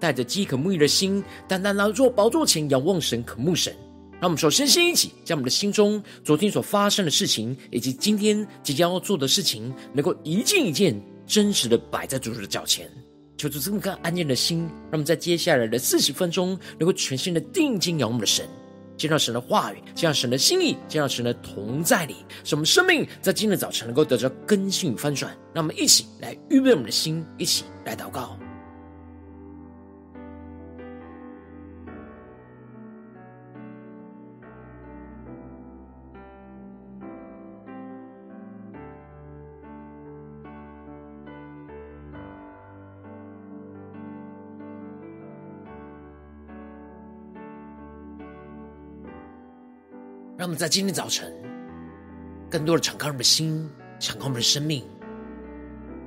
带着饥渴沐浴的心，单单来到宝座前仰望神、渴慕神。让我们首先先一起将我们的心中昨天所发生的事情，以及今天即将要做的事情，能够一件一件真实的摆在主的脚前，求主这么个安静的心，让我们在接下来的四十分钟，能够全心的定睛仰望我们的神，见到神的话语，见到神的心意，见到神的同在里，使我们生命在今天的早晨能够得到更新与翻转。让我们一起来预备我们的心，一起来祷告。让我们在今天早晨，更多的敞开我们的心，敞开我们的生命，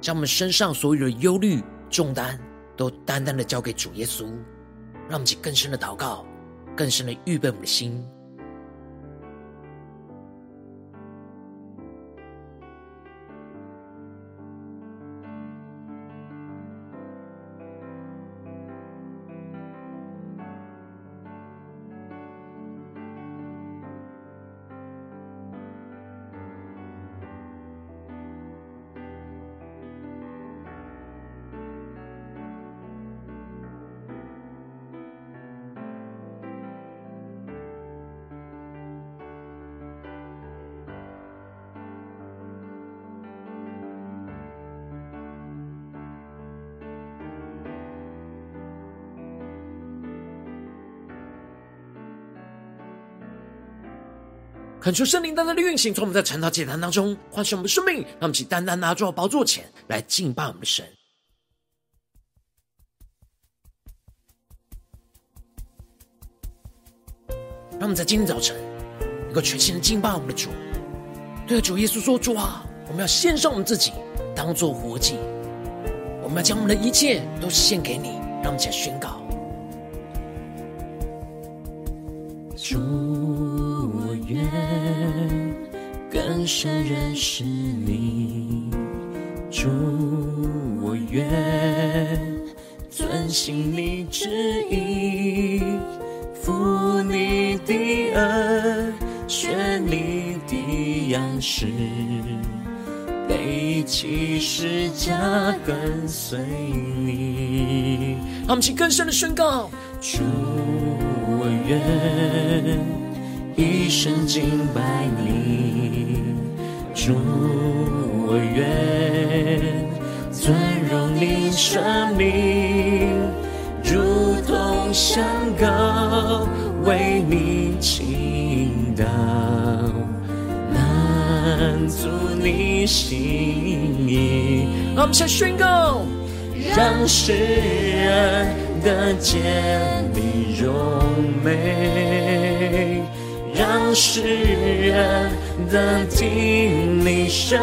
将我们身上所有的忧虑重担，都单单的交给主耶稣。让我们去更深的祷告，更深的预备我们的心。恳求圣灵单单的运行，从我们在晨祷祭坛当中唤醒我们的生命，让我们起单单拿住宝座前来敬拜我们的神。让我们在今天早晨能够全心的敬拜我们的主，对着主耶稣说：“主啊，我们要献上我们自己，当做活祭，我们要将我们的一切都献给你。”让我们起来宣告。深认识你，主，我愿遵行你旨意，负你的恩，学你的样式，背起十架跟随你。他们请更深的宣告：主，我愿。一生敬拜你，主，我愿尊荣你生命，如同香膏为你倾倒，满足你心意。我们先宣告，让世人得见你荣美。让世人得听你声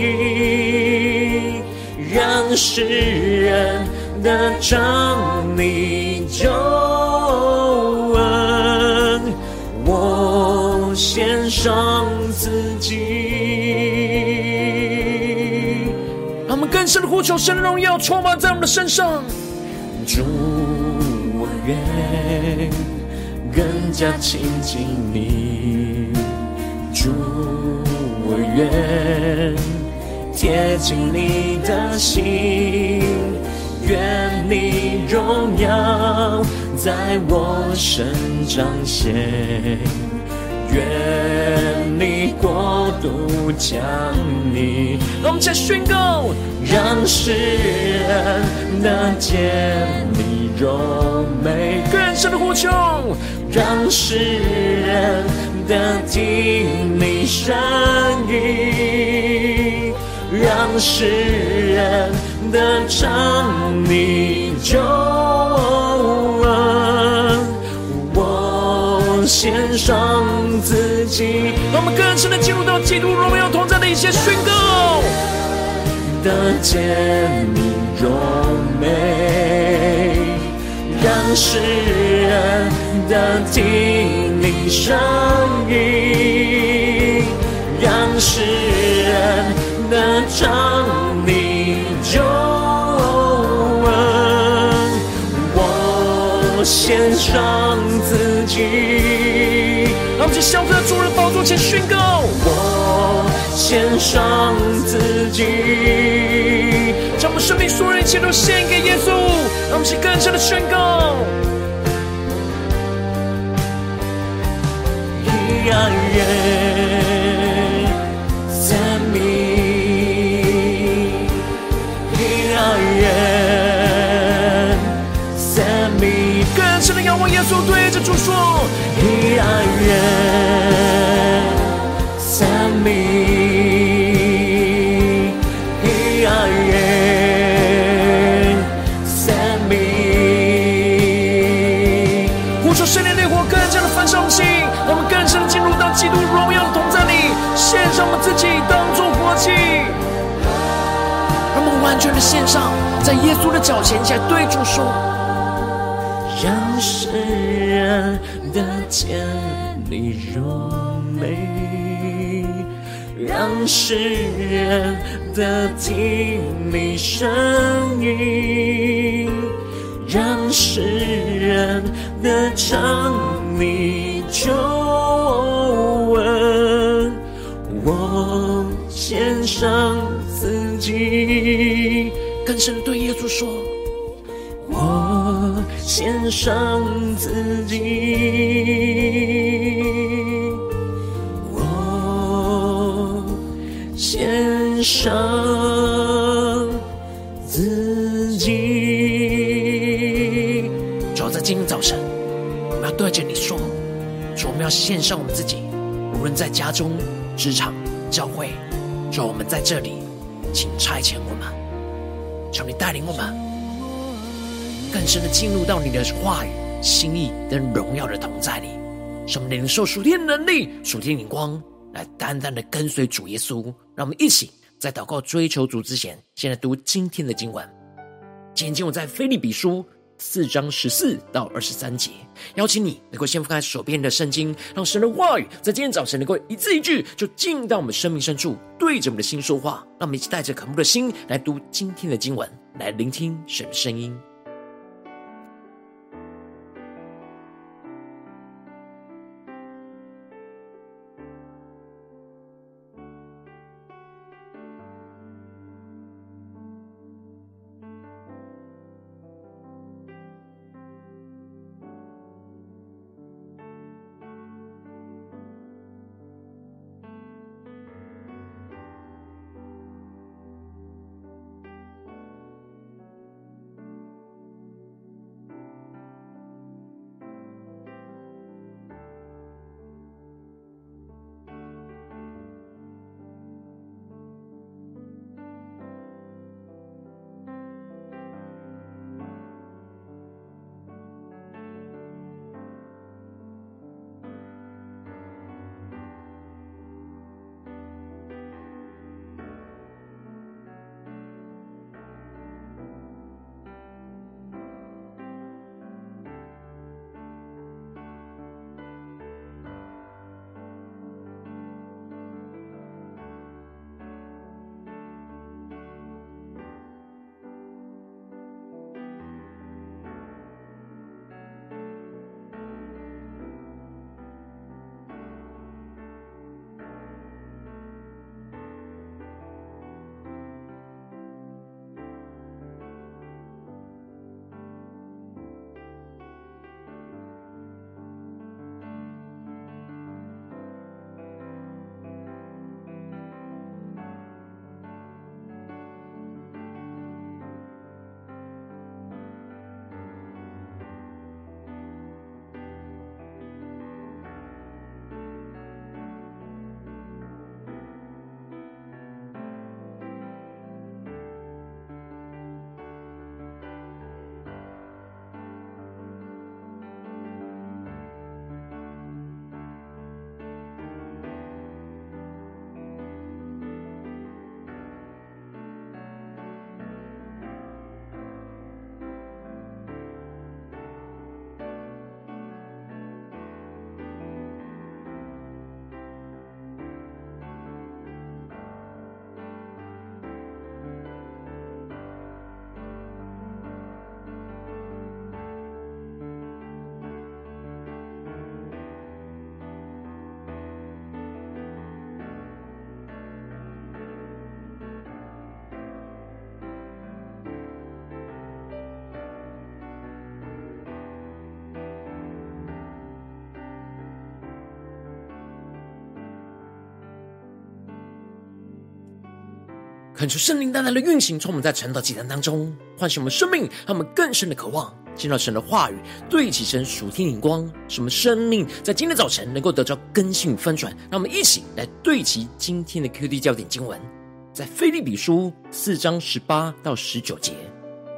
音，让世人得尝你救恩，我献上自己。让我们更深的呼求，神的荣耀充满在我们的身上。主，我愿。更加亲近你，主，我愿贴近你的心，愿你荣耀在我身彰显，愿你国度降临。让我们再宣告，让世人能见你荣美，更深的呼求。让世人得听你声音，让世人得尝你救恩，我献上自己。让我们更深的进入到基督荣耀同在的一些宣告，得见你荣美，世人的听你声音，让世人的唱你救恩，我献上自己。让我们在在主的宝座前宣告，我献上自己，生命所有一切都献给耶稣。让我们去更深的宣告。呀耶，赞美，呀耶，赞美，更深的仰望耶稣，对着主说，呀献上我们自己当作活祭，让我们完全的献上，在耶稣的脚前，起来对主说：让世人得见你荣美，让世人得听你声音，让世人得唱你救上自己。更深对耶稣说：我献上自己，我献上自己。主要在今天早晨，我们要对着你说。说我们要献上我们自己，无论在家中、职场、教会，说我们在这里，请差遣我们，求你带领我们更深的进入到你的话语、心意跟荣耀的同在里，使我们领受属天能力、属天灵光，来单单的跟随主耶稣。让我们一起在祷告追求主之前，先来读今天的经文。今天我在腓利比书。四章十四到二十三节，邀请你能够先翻开手边的圣经，让神的话语在今天早晨能够一字一句就进到我们生命深处，对着我们的心说话。让我们一起带着渴慕的心来读今天的经文，来聆听神的声音。恳求圣灵单单的运行，从我们在晨祷祭坛当中，唤醒我们生命，让我们更深的渴望见到神的话语，对齐神属天灵光，使我们生命在今天早晨能够得到更新翻转。让我们一起来对齐今天的 QD 焦点经文，在腓利比书四章十八到十九节。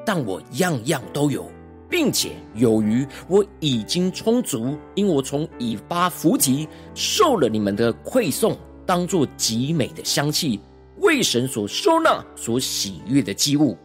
但我样样都有，并且有余，我已经充足，因我从以巴弗提受了你们的馈送，当作极美的香气。为神所收纳、所喜悦的祭物，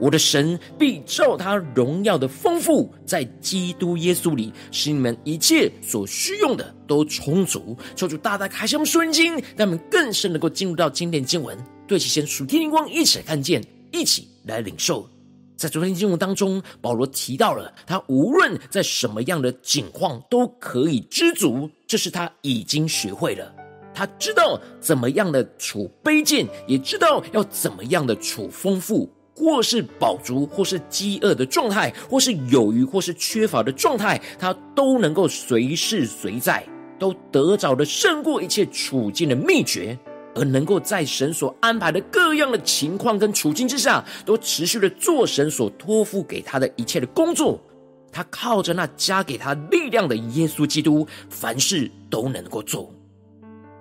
我的神必照他荣耀的丰富，在基督耶稣里，使你们一切所需用的都充足。求主大大开箱属灵经，让我们更深能够进入到经典经文，对齐神属天灵光，一起来看见，一起来领受。在昨天经文当中，保罗提到了他无论在什么样的境况都可以知足，这是他已经学会了。他知道怎么样的处卑贱，也知道要怎么样的处丰富，或是饱足，或是饥饿的状态，或是有余，或是缺乏的状态，他都能够随时随在，都得着的胜过一切处境的秘诀，而能够在神所安排的各样的情况跟处境之下，都持续的做神所托付给他的一切的工作。他靠着那加给他力量的耶稣基督，凡事都能够做。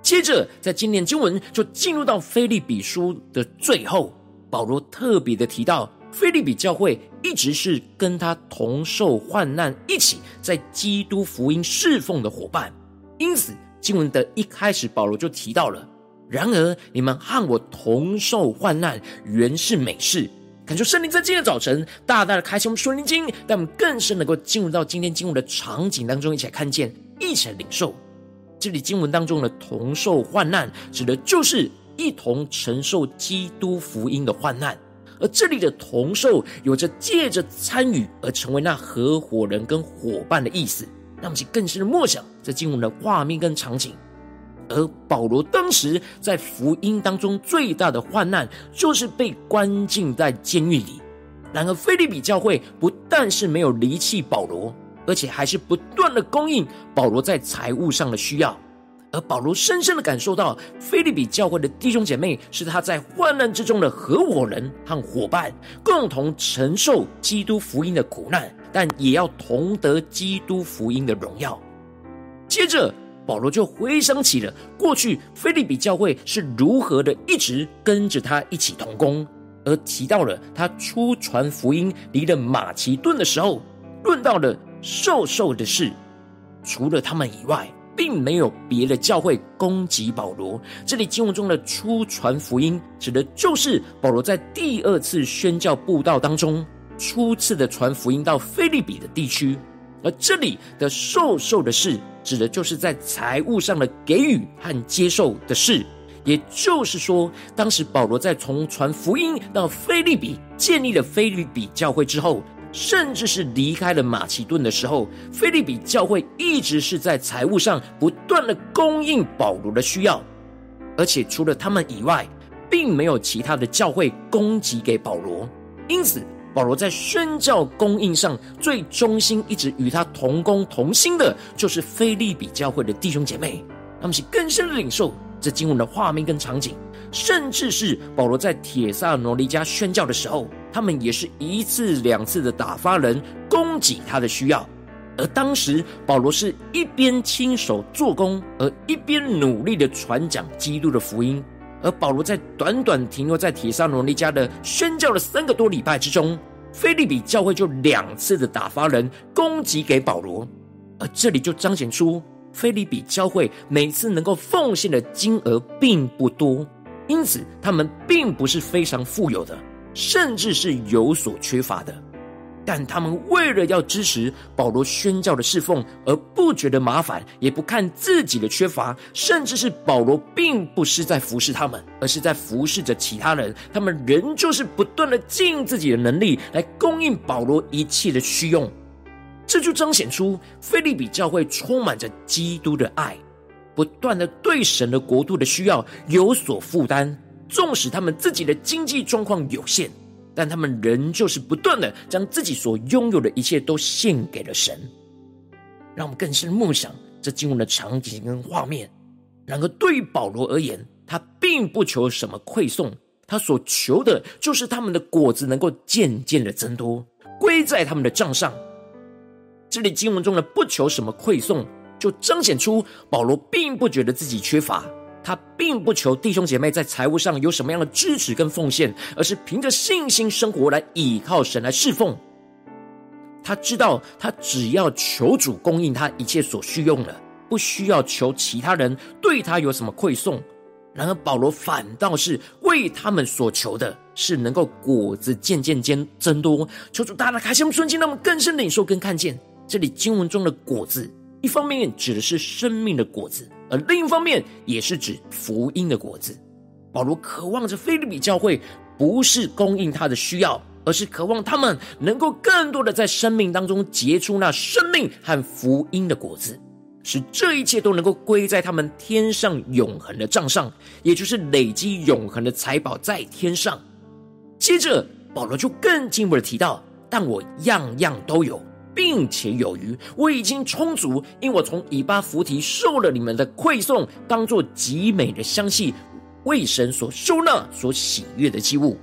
接着，在今天经文就进入到腓利比书的最后，保罗特别的提到，腓利比教会一直是跟他同受患难，一起在基督福音侍奉的伙伴。因此，经文的一开始，保罗就提到了：然而你们和我同受患难，原是美事。感谢圣灵在今天早晨大大的开启我们属灵经，让我们更深能够进入到今天经文的场景当中，一起来看见，一起来领受。这里经文当中的同受患难，指的就是一同承受基督福音的患难。而这里的同受，有着借着参与而成为那合伙人跟伙伴的意思。让我们去更深的默想这经文的画面跟场景。而保罗当时在福音当中最大的患难，就是被关进在监狱里。然而腓立比教会不但是没有离弃保罗。而且还是不断的供应保罗在财务上的需要，而保罗深深的感受到腓利比教会的弟兄姐妹是他在患难之中的合伙人和伙伴，共同承受基督福音的苦难，但也要同得基督福音的荣耀。接着，保罗就回想起了过去腓利比教会是如何的一直跟着他一起同工，而提到了他初传福音离了马其顿的时候，论到了。授受的事，除了他们以外，并没有别的教会攻击保罗。这里经文中的初传福音，指的就是保罗在第二次宣教布道当中，初次的传福音到腓利比的地区。而这里的授受的事，指的就是在财务上的给予和接受的事。也就是说，当时保罗在从传福音到腓利比，建立了腓利比教会之后。甚至是离开了马其顿的时候，腓利比教会一直是在财务上不断的供应保罗的需要，而且除了他们以外，并没有其他的教会供给给保罗。因此，保罗在宣教供应上最忠心、一直与他同工同心的，就是腓利比教会的弟兄姐妹。他们是更深的领受这经文的画面跟场景，甚至是保罗在铁萨罗尼迦宣教的时候。他们也是一次两次的打发人供给他的需要，而当时保罗是一边亲手做工，而一边努力的传讲基督的福音。而保罗在短短停留在铁萨罗尼迦的宣教的三个多礼拜之中，腓利比教会就两次的打发人供给给保罗，而这里就彰显出腓利比教会每次能够奉献的金额并不多，因此他们并不是非常富有的。甚至是有所缺乏的，但他们为了要支持保罗宣教的侍奉，而不觉得麻烦，也不看自己的缺乏，甚至是保罗并不是在服侍他们，而是在服侍着其他人。他们仍旧是不断的尽自己的能力来供应保罗一切的需用，这就彰显出腓利比教会充满着基督的爱，不断的对神的国度的需要有所负担。纵使他们自己的经济状况有限，但他们仍旧是不断的将自己所拥有的一切都献给了神。让我们更深梦想这经文的场景跟画面。然而，对于保罗而言，他并不求什么馈送，他所求的就是他们的果子能够渐渐的增多，归在他们的账上。这里经文中的不求什么馈送，就彰显出保罗并不觉得自己缺乏。他并不求弟兄姐妹在财务上有什么样的支持跟奉献，而是凭着信心生活来倚靠神来侍奉。他知道，他只要求主供应他一切所需用的，不需要求其他人对他有什么馈送。然而保罗反倒是为他们所求的，是能够果子渐渐间增多。求主大大开心我们顺境，让我们更深领受跟看见这里经文中的果子，一方面指的是生命的果子。而另一方面，也是指福音的果子。保罗渴望着腓立比教会不是供应他的需要，而是渴望他们能够更多的在生命当中结出那生命和福音的果子，使这一切都能够归在他们天上永恒的账上，也就是累积永恒的财宝在天上。接着，保罗就更进一步的提到：“但我样样都有。”并且有余，我已经充足，因我从以巴弗提受了你们的馈送，当作极美的香气，为神所收纳、所喜悦的祭物。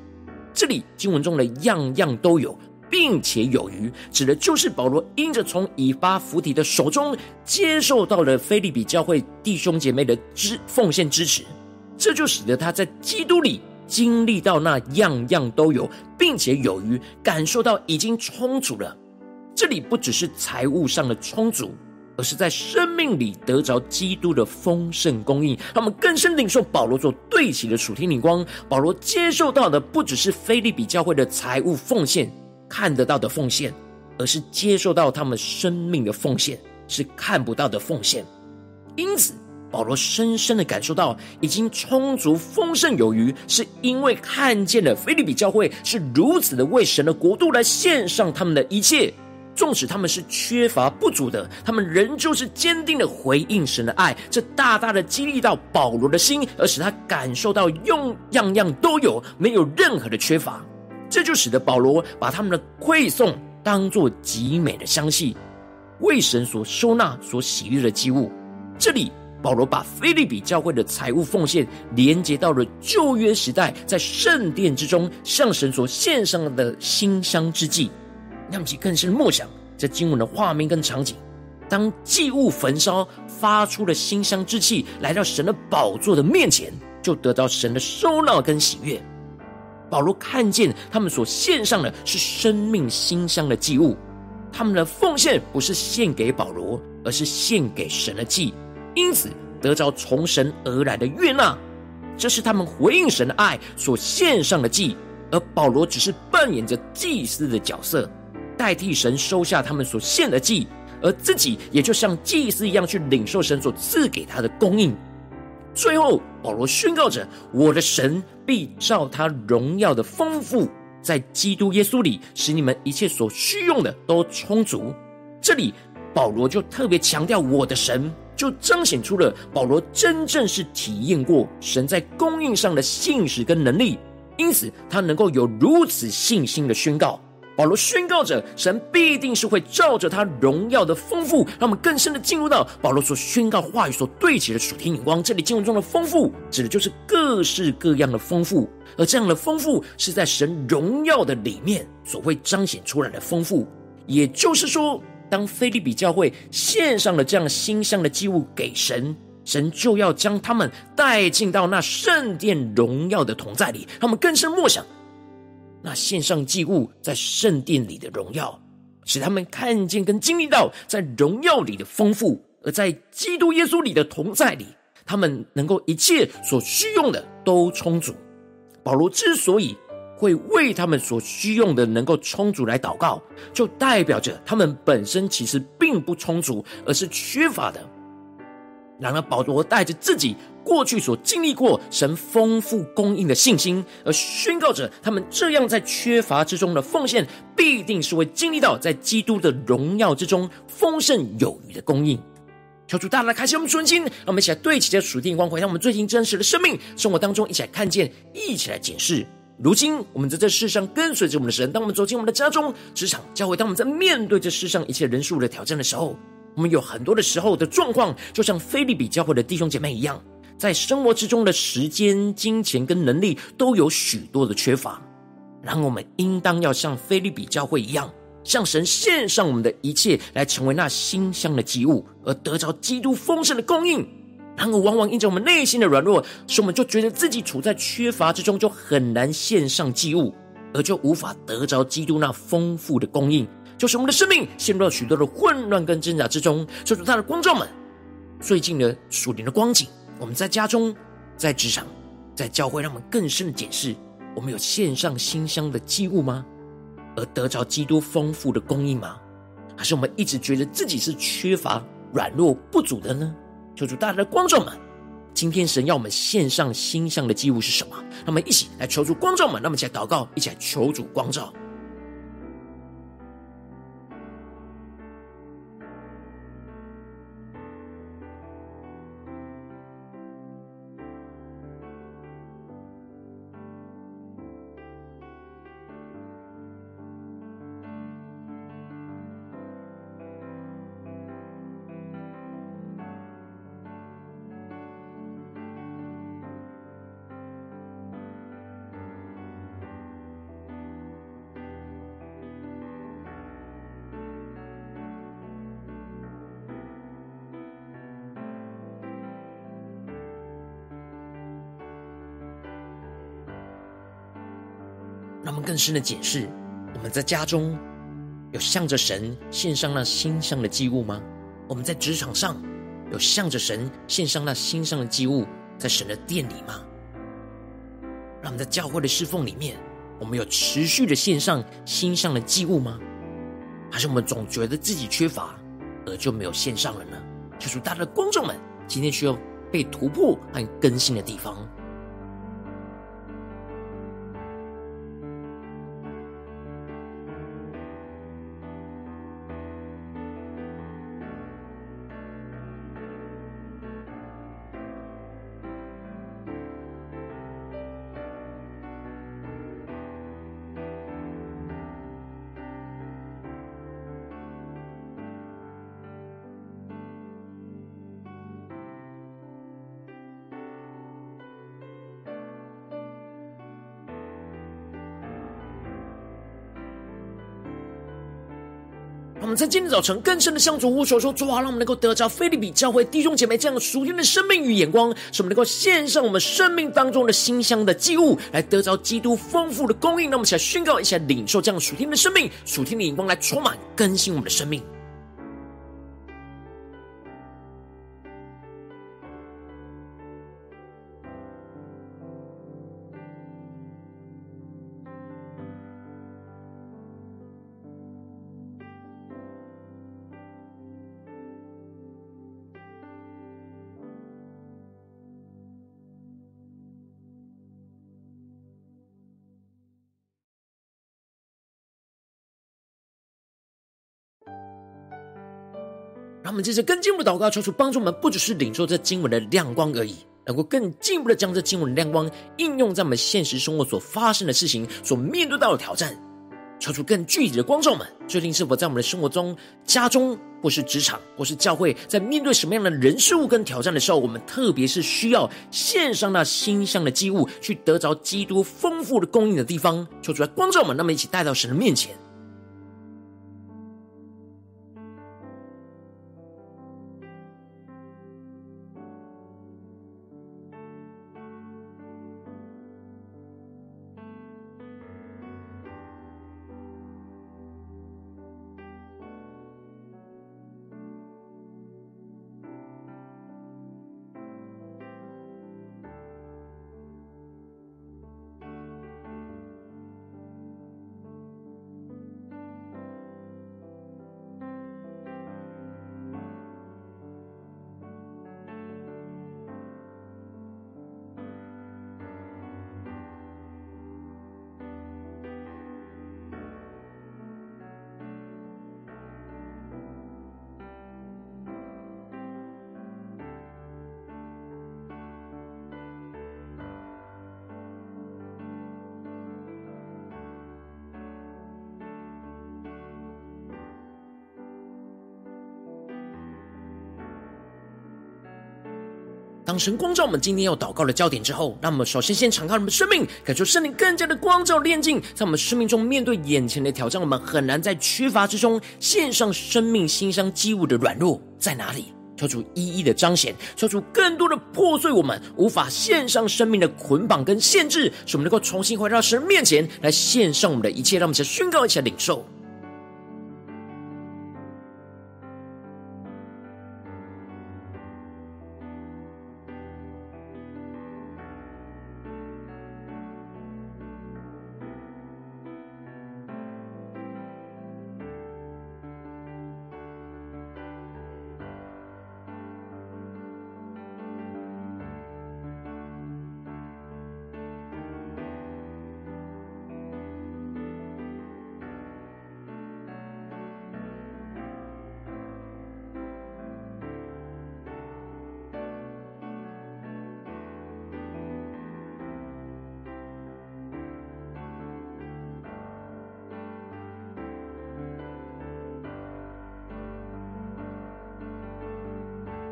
这里经文中的样样都有，并且有余，指的就是保罗因着从以巴弗提的手中接受到了腓利比教会弟兄姐妹的支奉献支持，这就使得他在基督里经历到那样样都有，并且有余，感受到已经充足了。这里不只是财务上的充足，而是在生命里得着基督的丰盛供应，他们更深领受保罗所对齐的属天灵光。保罗接受到的不只是腓利比教会的财务奉献，看得到的奉献，而是接受到他们生命的奉献，是看不到的奉献。因此，保罗深深的感受到已经充足、丰盛有余，是因为看见了腓利比教会是如此的为神的国度来献上他们的一切。纵使他们是缺乏不足的，他们仍旧是坚定的回应神的爱，这大大的激励到保罗的心，而使他感受到用样样都有，没有任何的缺乏。这就使得保罗把他们的馈送当作极美的香气，为神所收纳、所喜悦的祭物。这里保罗把腓利比教会的财物奉献连接到了旧约时代，在圣殿之中向神所献上的馨香之祭。让其更深默想这经文的画面跟场景，当祭物焚烧发出了馨香之气，来到神的宝座的面前，就得到神的收纳跟喜悦。保罗看见他们所献上的是生命馨香的祭物，他们的奉献不是献给保罗，而是献给神的祭，因此得着从神而来的悦纳。这是他们回应神的爱所献上的祭，而保罗只是扮演着祭司的角色。代替神收下他们所献的祭，而自己也就像祭司一样去领受神所赐给他的供应。最后，保罗宣告着：“我的神必照他荣耀的丰富，在基督耶稣里，使你们一切所需用的都充足。”这里，保罗就特别强调“我的神”，就彰显出了保罗真正是体验过神在供应上的信实跟能力，因此他能够有如此信心的宣告。保罗宣告着，神必定是会照着他荣耀的丰富，让我们更深的进入到保罗所宣告话语所对齐的属天眼光。这里经文中的丰富，指的就是各式各样的丰富，而这样的丰富是在神荣耀的里面所会彰显出来的丰富。也就是说，当腓利比教会献上了这样馨香的祭物给神，神就要将他们带进到那圣殿荣耀的同在里，让我们更深默想。那献上祭物在圣殿里的荣耀，使他们看见跟经历到在荣耀里的丰富，而在基督耶稣里的同在里，他们能够一切所需用的都充足。保罗之所以会为他们所需用的能够充足来祷告，就代表着他们本身其实并不充足，而是缺乏的。然而，保罗带着自己过去所经历过神丰富供应的信心，而宣告着他们这样在缺乏之中的奉献，必定是会经历到在基督的荣耀之中丰盛有余的供应。求主大大开启我们纯心，让我们一起来对齐这属天光辉，让我们最近真实的生命生活当中一起来看见，一起来检视。如今我们在这世上跟随着我们的神，当我们走进我们的家中、职场、教会，当我们在面对这世上一切人数的挑战的时候。我们有很多的时候的状况，就像腓利比教会的弟兄姐妹一样，在生活之中的时间、金钱跟能力都有许多的缺乏。然后我们应当要像腓立比教会一样，向神献上我们的一切，来成为那馨香的祭物，而得着基督丰盛的供应。然而，往往因着我们内心的软弱，使我们就觉得自己处在缺乏之中，就很难献上祭物，而就无法得着基督那丰富的供应，就是我们的生命陷入了许多的混乱跟挣扎之中。就是他的光照们，最近的属灵的光景，我们在家中、在职场、在教会，让我们更深的检视。我们有献上馨香的祭物吗？而得着基督丰富的供应吗？还是我们一直觉得自己是缺乏、软弱、不足的呢？求主大家的光照们，今天神要我们献上馨香的祭物是什么？让我们一起来求主光照们，让我们一起来祷告，一起来求主光照。让我们更深的解释，我们在家中有向着神献上那心上的祭物吗？我们在职场上有向着神献上那心上的祭物，在神的殿里吗？让我们在教会的侍奉里面，我们有持续的献上心上的祭物吗？还是我们总觉得自己缺乏，而就没有献上了呢？求主大家的观众们，今天需要被突破和更新的地方。在今天早晨更深的向主呼求说：主啊，让我们能够得着菲利比教会弟兄姐妹这样的属天的生命与眼光，使我们能够献上我们生命当中的馨香的祭物，来得着基督丰富的供应。那我们起来宣告，一起来领受这样属天的生命、属天的眼光，来充满更新我们的生命。他们接着更进一步祷告，求主帮助我们，不只是领受这经文的亮光而已，能够更进一步的将这经文的亮光应用在我们现实生活所发生的事情、所面对到的挑战，求出更具体的光照们。最近是否在我们的生活中、家中，或是职场，或是教会，在面对什么样的人事物跟挑战的时候，我们特别是需要献上那馨香的祭物，去得着基督丰富的供应的地方，求出来光照们，那么一起带到神的面前。当神光照我们今天要祷告的焦点之后，让我们首先先敞开我们的生命，感受圣灵更加的光照炼净，在我们生命中面对眼前的挑战，我们很难在缺乏之中献上生命馨香祭物的软弱在哪里？求主一一的彰显，求主更多的破碎我们无法献上生命的捆绑跟限制，使我们能够重新回到神面前来献上我们的一切，让我们一起宣告，一起领受。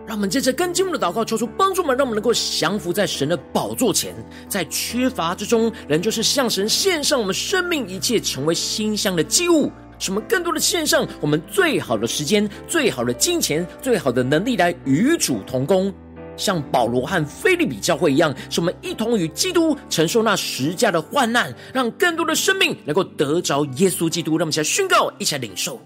让我们接着跟进一步的祷告，求出帮助我们，让我们能够降服在神的宝座前，在缺乏之中，仍旧是向神献上我们生命一切，成为馨香的祭物。使我们更多的献上我们最好的时间、最好的金钱、最好的能力，来与主同工，像保罗和腓利比教会一样，使我们一同与基督承受那十架的患难，让更多的生命能够得着耶稣基督。让我们一起来宣告，一起来领受。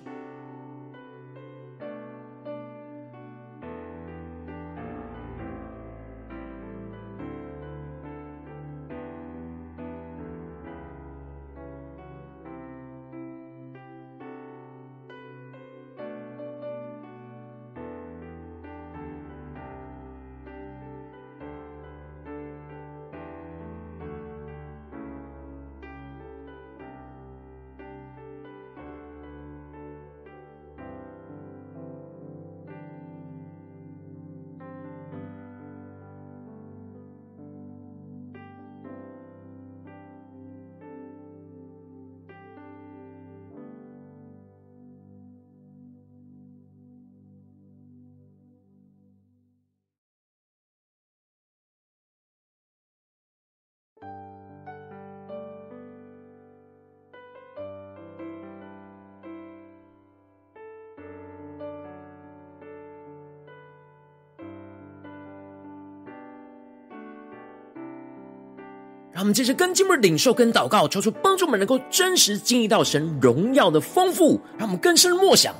我们接着更进一步的领受跟祷告，求出帮助我们能够真实经历到神荣耀的丰富，让我们更深默想。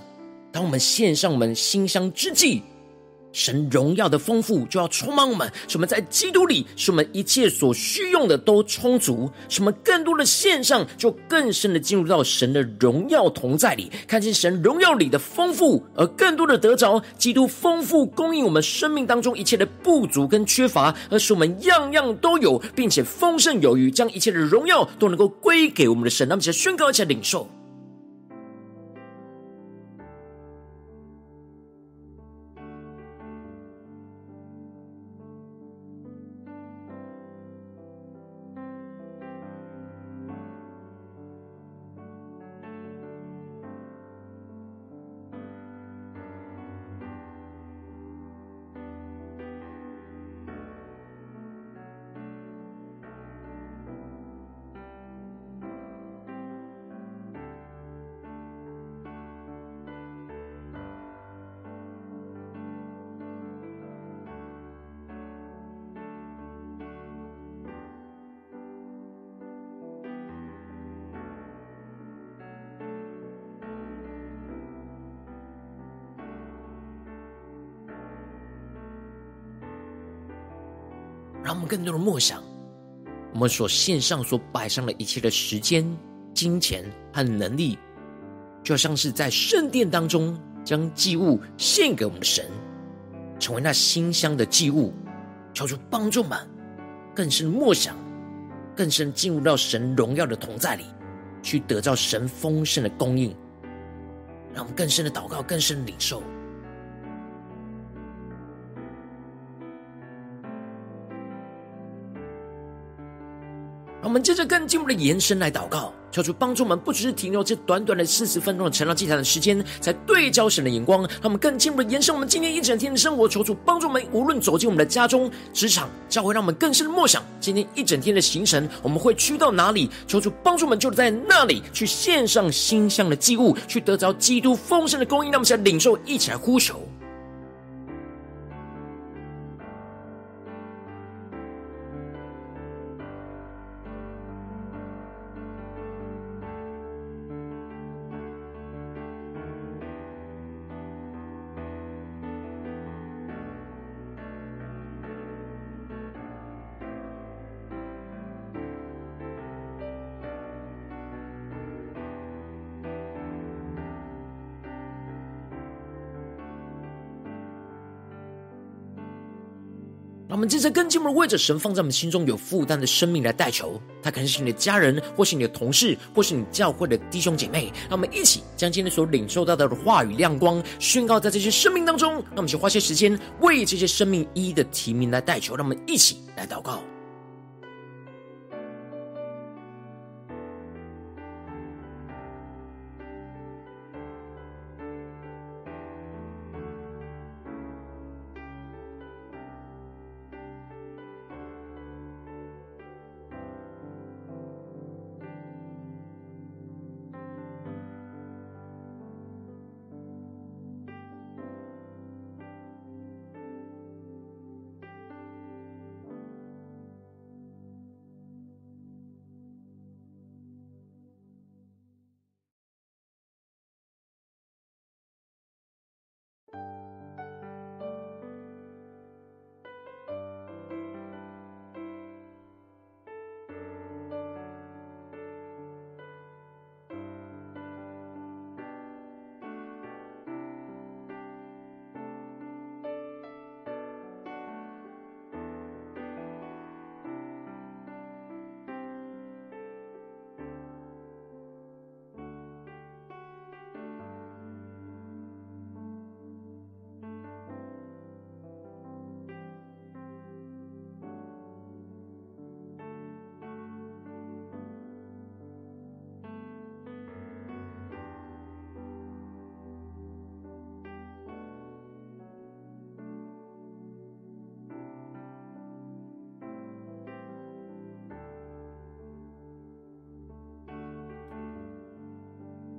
当我们献上我们馨香之际。神荣耀的丰富就要充满我们，使我们在基督里，使我们一切所需用的都充足，使我们更多的献上，就更深的进入到神的荣耀同在里，看见神荣耀里的丰富，而更多的得着基督丰富供应我们生命当中一切的不足跟缺乏，而使我们样样都有，并且丰盛有余，将一切的荣耀都能够归给我们的神。那么，就宣告一下领受。更多的默想，我们所献上、所摆上的一切的时间、金钱和能力，就像是在圣殿当中将祭物献给我们的神，成为那馨香的祭物。求主帮助们更深默想，更深进入到神荣耀的同在里，去得到神丰盛的供应。让我们更深的祷告，更深的领受。我们接着更进一步的延伸来祷告，求主帮助我们，不只是停留这短短的四十分钟的晨祷祭坛的时间，才对焦神的眼光。让我们更进一步的延伸我们今天一整天的生活。求主帮助我们，无论走进我们的家中、职场、教会，让我们更深的默想今天一整天的行程，我们会去到哪里？求主帮助我们，就在那里去献上馨香的祭物，去得着基督丰盛的供应。让我们现在领受，一起来呼求。在更进一步的为着神放在我们心中有负担的生命来代求，他可能是你的家人，或是你的同事，或是你教会的弟兄姐妹。让我们一起将今天所领受到的话语亮光宣告在这些生命当中。让我们去花些时间为这些生命一一的提名来代求。让我们一起来祷告。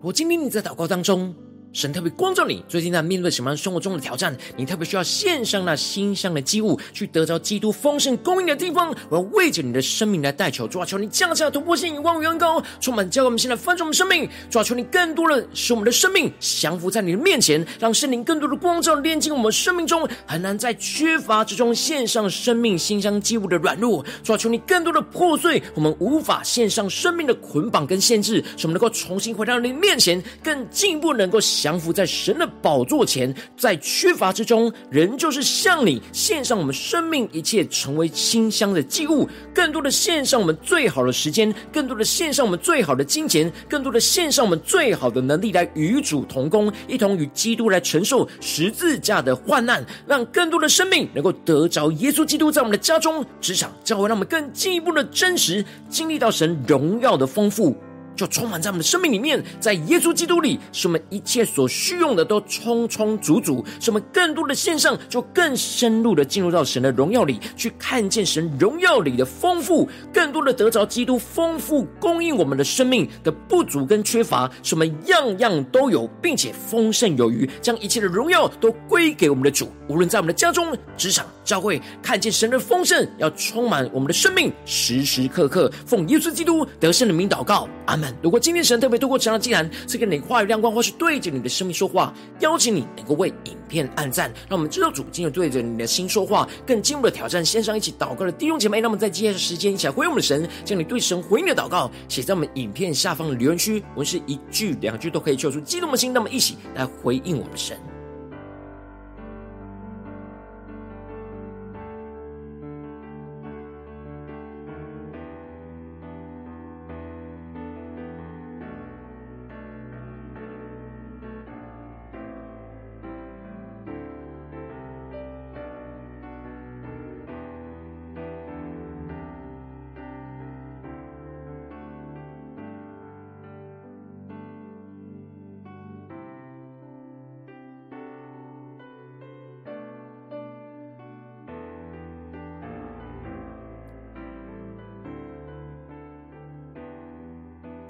我经历你在祷告当中。神特别光照你，最近在面对什么生活中的挑战？你特别需要献上那心上的祭物，去得着基督丰盛供应的地方。我要为着你的生命来代求，主啊，求你降下突破性、眼光与恩膏，充满教我们现在翻转我们生命。主啊，求你更多的使我们的生命降服在你的面前，让圣灵更多的光照炼净我们生命中很难在缺乏之中献上生命心上祭物的软弱。主啊，求你更多的破碎我们无法献上生命的捆绑跟限制，使我们能够重新回到你的面前，更进一步能够。降服在神的宝座前，在缺乏之中，仍旧是向你献上我们生命一切，成为馨香的祭物。更多的献上我们最好的时间，更多的献上我们最好的金钱，更多的献上我们最好的能力，来与主同工，一同与基督来承受十字架的患难，让更多的生命能够得着耶稣基督在我们的家中、职场、教会，让我们更进一步的真实经历到神荣耀的丰富。就充满在我们的生命里面，在耶稣基督里，使我们一切所需用的都充充足足，使我们更多的献上，就更深入的进入到神的荣耀里，去看见神荣耀里的丰富，更多的得着基督丰富供应我们的生命的不足跟缺乏，使我们样样都有，并且丰盛有余，将一切的荣耀都归给我们的主。无论在我们的家中、职场、教会，看见神的丰盛，要充满我们的生命，时时刻刻奉耶稣基督得胜的名祷告，阿门。如果今天神特别透过晨祷祭坛赐给你话语亮光，或是对着你的生命说话，邀请你能够为影片按赞，让我们知道主今日对着你的心说话，更进一步的挑战线上一起祷告的弟兄姐妹。那么在接下来的时间，一起来回应我们的神，将你对神回应的祷告写在我们影片下方的留言区，我们是一句两句都可以救出激动的心，那么一起来回应我们的神。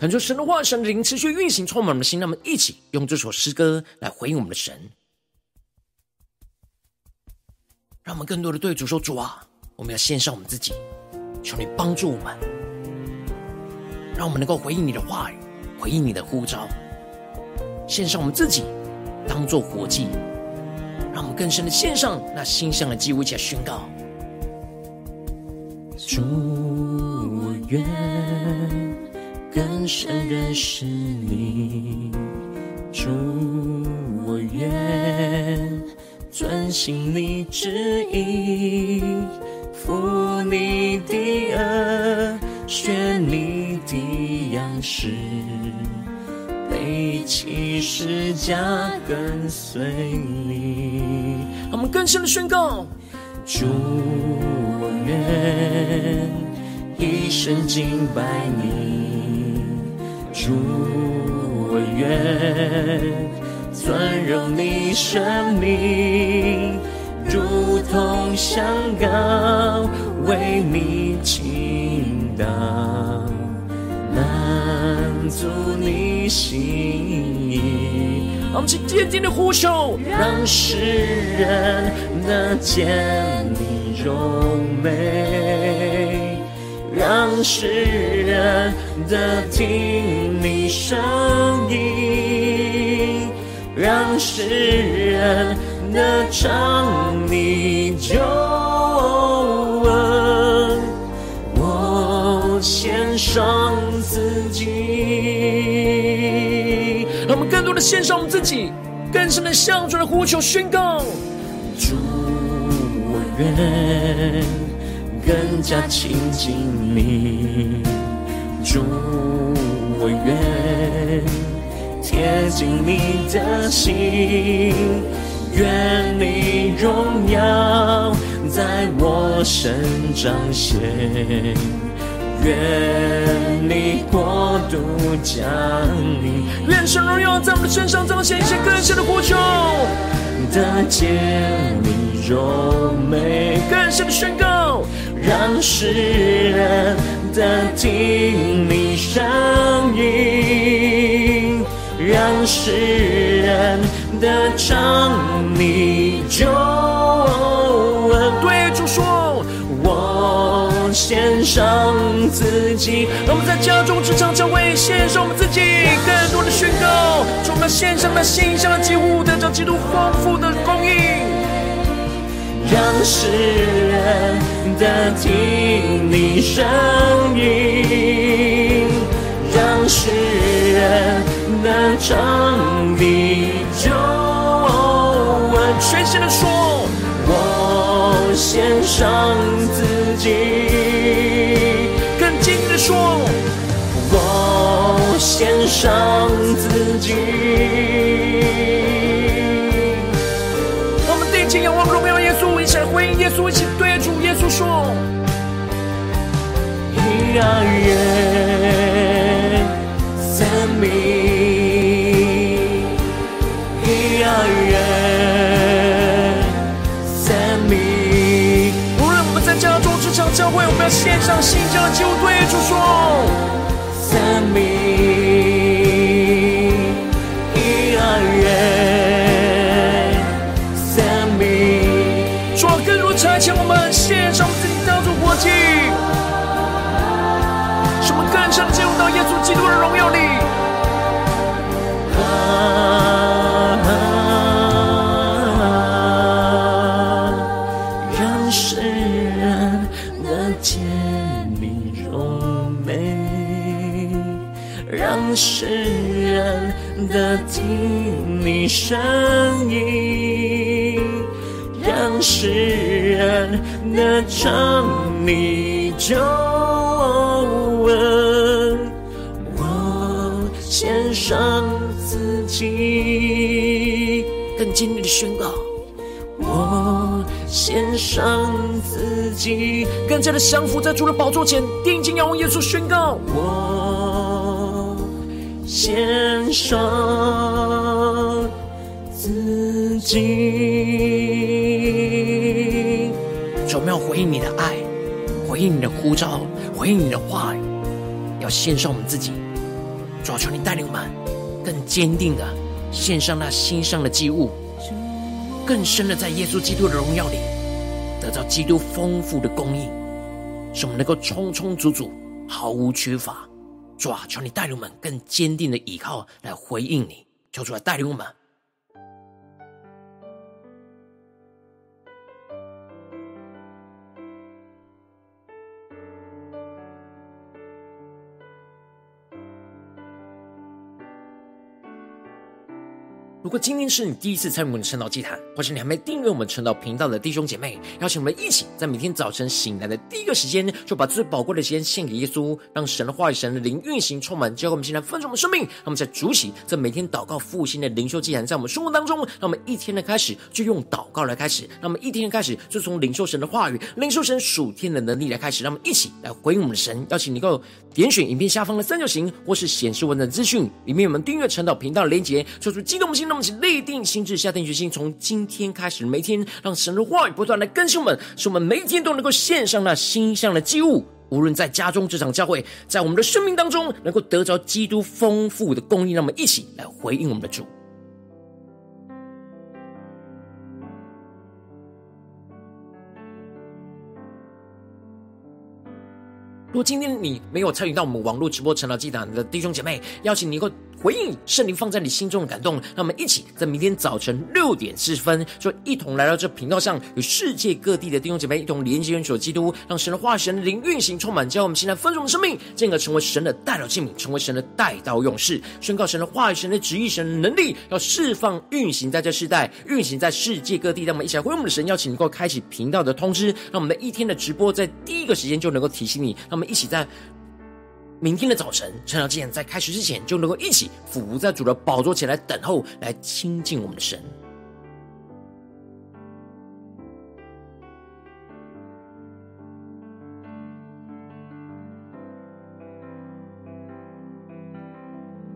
恳求神的话、神的灵持续运行，充满我们的心。那我们一起用这首诗歌来回应我们的神，让我们更多的对主说：“主啊，我们要献上我们自己，求你帮助我们，让我们能够回应你的话语，回应你的呼召，献上我们自己，当做活祭，让我们更深的献上那心上的祭物，起来宣告。”主，我愿更深认识你；主，我愿遵行你旨意，服你的轭，学你的样式，背起十架跟随你。我们更深的宣告。主，我愿一生敬拜你；主，我愿尊荣你生命，如同香膏为你倾倒，满足你心意。我们请坚定的呼求，让世人能见你荣美，让世人得听你声音，让世人得尝你救恩。我献上自己。让我们更多的献上我们自己，更深的向主的呼求宣告。主，我愿更加亲近你；主，我愿贴近你的心，愿你荣耀在我身彰显。愿你国度降临，愿神荣耀在我们身上彰显一些更深的呼求，得见你荣美，更深的宣告，让世人得听你声音，让世人得尝你救恩。对主说，我献上自己，让我们在家中、职场、教会献上我们自己，更多的宣告，充满献上的馨香的祭物，得着基督丰富的供应，让世人得听你声音，让世人得尝你救恩。全心的说，我献上自己。更近的说，我献上自己。耶稣，一起对主耶稣说：亚耶，生命，亚耶，生命。无论我们在家中、职场、教会，我们要献上馨香的祭物，对主说：到耶稣基督的荣耀里。让世人得听你声音，让世人得尝你救献上自己，更坚定的宣告。我献上自己，更加的降服在主的宝座前，定睛仰望耶稣，宣告。我。献上自己，主，我们要回应你的爱，回应你的呼召，回应你的话语，要献上我们自己，主啊，求你带领我们更坚定的献上那心上的祭物，更深的在耶稣基督的荣耀里得到基督丰富的供应，使我们能够充充足足，毫无缺乏。主啊，求你带领我们更坚定的依靠来回应你，求主来带领我们。如果今天是你第一次参与我们的晨祷祭坛，或是你还没订阅我们晨祷频道的弟兄姐妹，邀请我们一起在每天早晨醒来的第一个时间，就把最宝贵的时间献给耶稣，让神的话语、神的灵运行充满，教会我们现在丰盛的生命。让我们在主起这每天祷告复兴的灵修祭坛，在我们生活当中，让我们一天的开始就用祷告来开始，让我们一天的开始就从领受神的话语、领受神属天的能力来开始，让我们一起来回应我们的神。邀请你够点选影片下方的三角形，或是显示文字资讯里面我们订阅晨祷频道的连结，说出激动的心。那么，请立定心志，下定决心，从今天开始，每天让神的话语不断来更新我们，使我们每一天都能够献上那心上的祭物。无论在家中、职场、教会，在我们的生命当中，能够得着基督丰富的供应。让我们一起来回应我们的主。如果今天你没有参与到我们网络直播成了祭坛的弟兄姐妹，邀请你能够回应圣灵放在你心中的感动，让我们一起在明天早晨六点四十分，就一同来到这频道上，与世界各地的弟兄姐妹一同连接、元首基督，让神的话、神灵运行充满，将我们现在丰盛的生命，进而成为神的代祷器皿，成为神的代祷勇士，宣告神的话语、神的旨意、神的能力，要释放运行在这世代，运行在世界各地。让我们一起来回应我们的神，邀请能够开启频道的通知，让我们的一天的直播在第一个时间就能够提醒你。让我们一起在。明天的早晨，晨祷祭坛在开始之前，就能够一起俯伏在主的宝座前来等候，来亲近我们的神。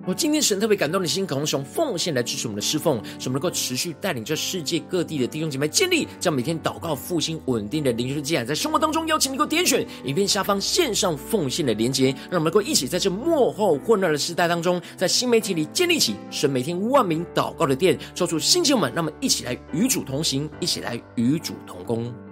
我今天神特别感动的心，可能是用奉献来支持我们的侍奉，使我们能够持续带领这世界各地的弟兄姐妹建立这样每天祷告复兴稳定的灵修祭坛，在生活当中邀请你给我点选影片下方线上奉献的连结，让我们能够一起在这幕后混乱的时代当中，在新媒体里建立起神每天万名祷告的殿，抽出新球们，让我们一起来与主同行，一起来与主同工。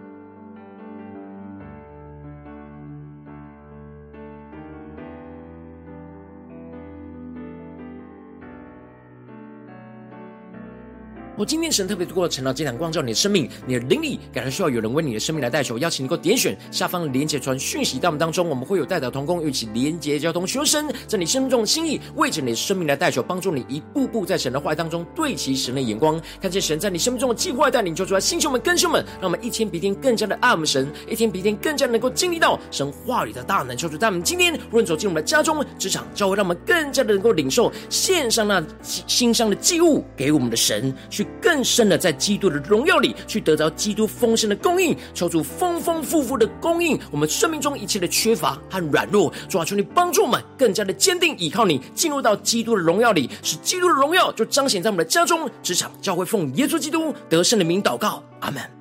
我今天神特别透过晨祷祭坛光照你的生命，你的灵里感到需要有人为你的生命来代求，邀请你给我点选下方的连结传讯息到我们当中，我们会有代祷同工，一起连结交通，求神在你生命中的心意，为着你的生命来代求，帮助你一步步在神的话语当中对齐神的眼光，看见神在你生命中的计划带领，就出来，弟兄们、跟兄们，让我们一天比一天更加的爱我们神，一天比一天更加能够经历到神话语的大能，求主在我们今天无论走进我们的家中、职场、教会，让我们更加的能够领受献上那心上的祭物给我们的神更深的在基督的荣耀里去得着基督丰盛的供应，求主丰丰富富的供应我们生命中一切的缺乏和软弱。主啊，求你帮助我们更加的坚定依靠你，进入到基督的荣耀里，使基督的荣耀就彰显在我们的家中、职场、教会，奉耶稣基督得胜的名祷告，阿门。